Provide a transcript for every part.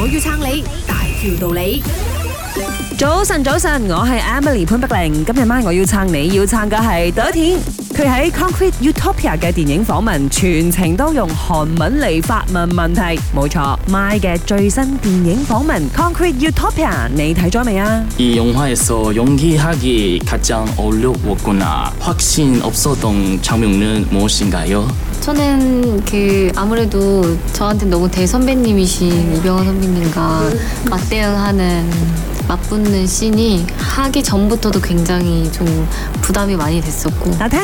我要撑你，大条道理。早晨，早晨，我系 Emily 潘碧玲，今日晚我要撑你，要撑嘅系 d o t 佢喺 Concrete Utopia 嘅電影訪問，全程都用韓文嚟發問問題。冇錯，My 嘅最新電影訪問 Concrete Utopia，你睇咗未啊？이 영화에서 연기하기 가장 어려웠구나. 확신 없었던 장면은 무엇인가요? 저는 그 아무래도 저한테 너무 대선배님이신 이병헌 선배님과 맞대응하는 那聽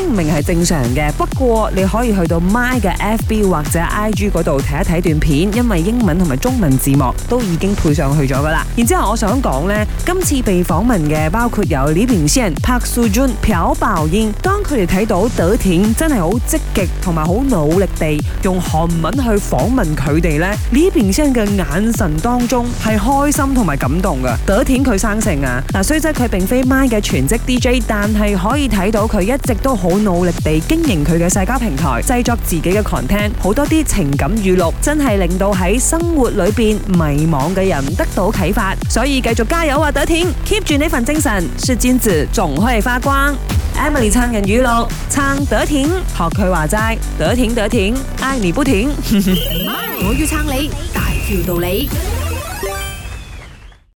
唔明係正常嘅，不過你可以去到 My 嘅 FB 或者 IG 嗰度睇一睇段片，因為英文同埋中文字幕都已經配上去咗噶啦。然之後我想講呢今次被訪問嘅包括有李炳仙、拍素娟、漂爆煙。當佢哋睇到德田真係好積極同埋好努力地用韓文去訪問佢哋呢李炳仙嘅眼神當中係開心同埋感動嘅。佢生成啊！嗱，虽则佢并非 my 嘅全职 DJ，但系可以睇到佢一直都好努力地经营佢嘅社交平台，制作自己嘅狂听，好多啲情感语录，真系令到喺生活里边迷茫嘅人得到启发。所以继续加油啊，德田！keep 住呢份精神，是金子可以发光。Emily 撑人语录，撑德田，学佢话斋，得田得田，爱你不停。我要撑你，大叫道理。